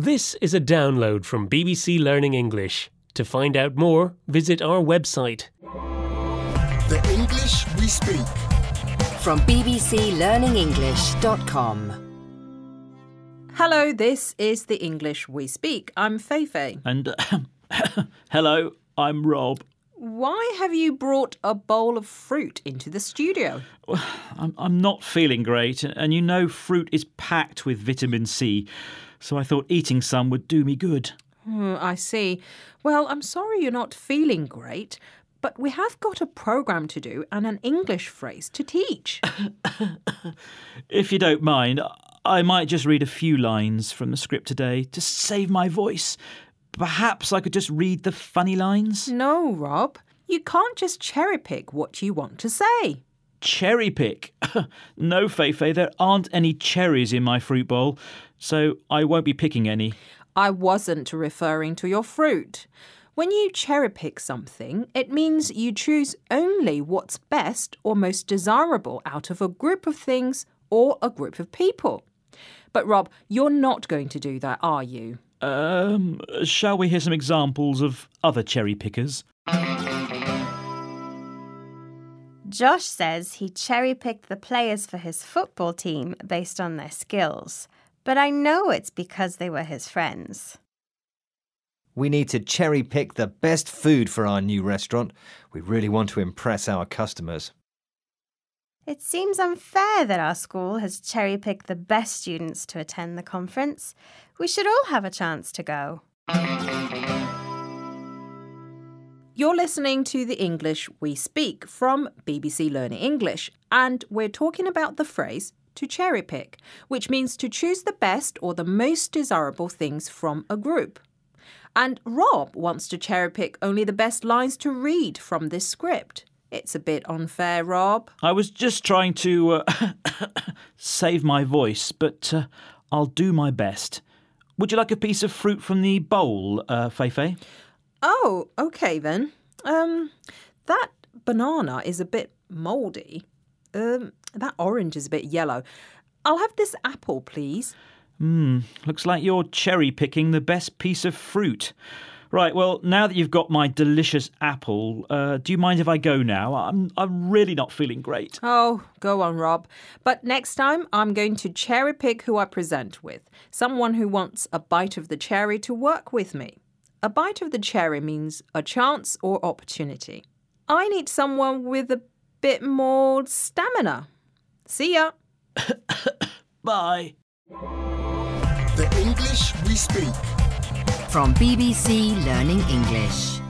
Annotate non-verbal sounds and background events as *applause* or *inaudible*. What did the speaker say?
This is a download from BBC Learning English. To find out more, visit our website. The English we speak. From bbclearningenglish.com. Hello, this is the English we speak. I'm Feifei. And uh, *coughs* hello, I'm Rob. Why have you brought a bowl of fruit into the studio? *sighs* I'm, I'm not feeling great, and you know fruit is packed with vitamin C, so I thought eating some would do me good. Hmm, I see. Well, I'm sorry you're not feeling great, but we have got a program to do and an English phrase to teach. *laughs* *laughs* If you don't mind, I might just read a few lines from the script today to save my voice. Perhaps I could just read the funny lines? no, Rob, you can't just cherry pick what you want to say. Cherry pick. *laughs* no, Feifei, there aren't any cherries in my fruit bowl, so I won't be picking any. I wasn't referring to your fruit. When you cherry pick something, it means you choose only what's best or most desirable out of a group of things or a group of people. But Rob, you're not going to do that, are you? Um, shall we hear some examples of other cherry pickers? Josh says he cherry picked the players for his football team based on their skills, but I know it's because they were his friends. We need to cherry pick the best food for our new restaurant. We really want to impress our customers. It seems unfair that our school has cherry picked the best students to attend the conference. We should all have a chance to go. You're listening to the English we speak from BBC Learning English, and we're talking about the phrase to cherry pick, which means to choose the best or the most desirable things from a group. And Rob wants to cherry pick only the best lines to read from this script. It's a bit unfair, Rob. I was just trying to uh, *coughs* save my voice, but uh, I'll do my best. Would you like a piece of fruit from the bowl, uh, Feifei? Oh, okay then. Um, that banana is a bit mouldy. Um, that orange is a bit yellow. I'll have this apple, please. Hmm, looks like you're cherry picking the best piece of fruit. Right, well, now that you've got my delicious apple, uh, do you mind if I go now? I'm, I'm really not feeling great. Oh, go on, Rob. But next time, I'm going to cherry pick who I present with. Someone who wants a bite of the cherry to work with me. A bite of the cherry means a chance or opportunity. I need someone with a bit more stamina. See ya. *coughs* Bye. The English we speak. From BBC Learning English.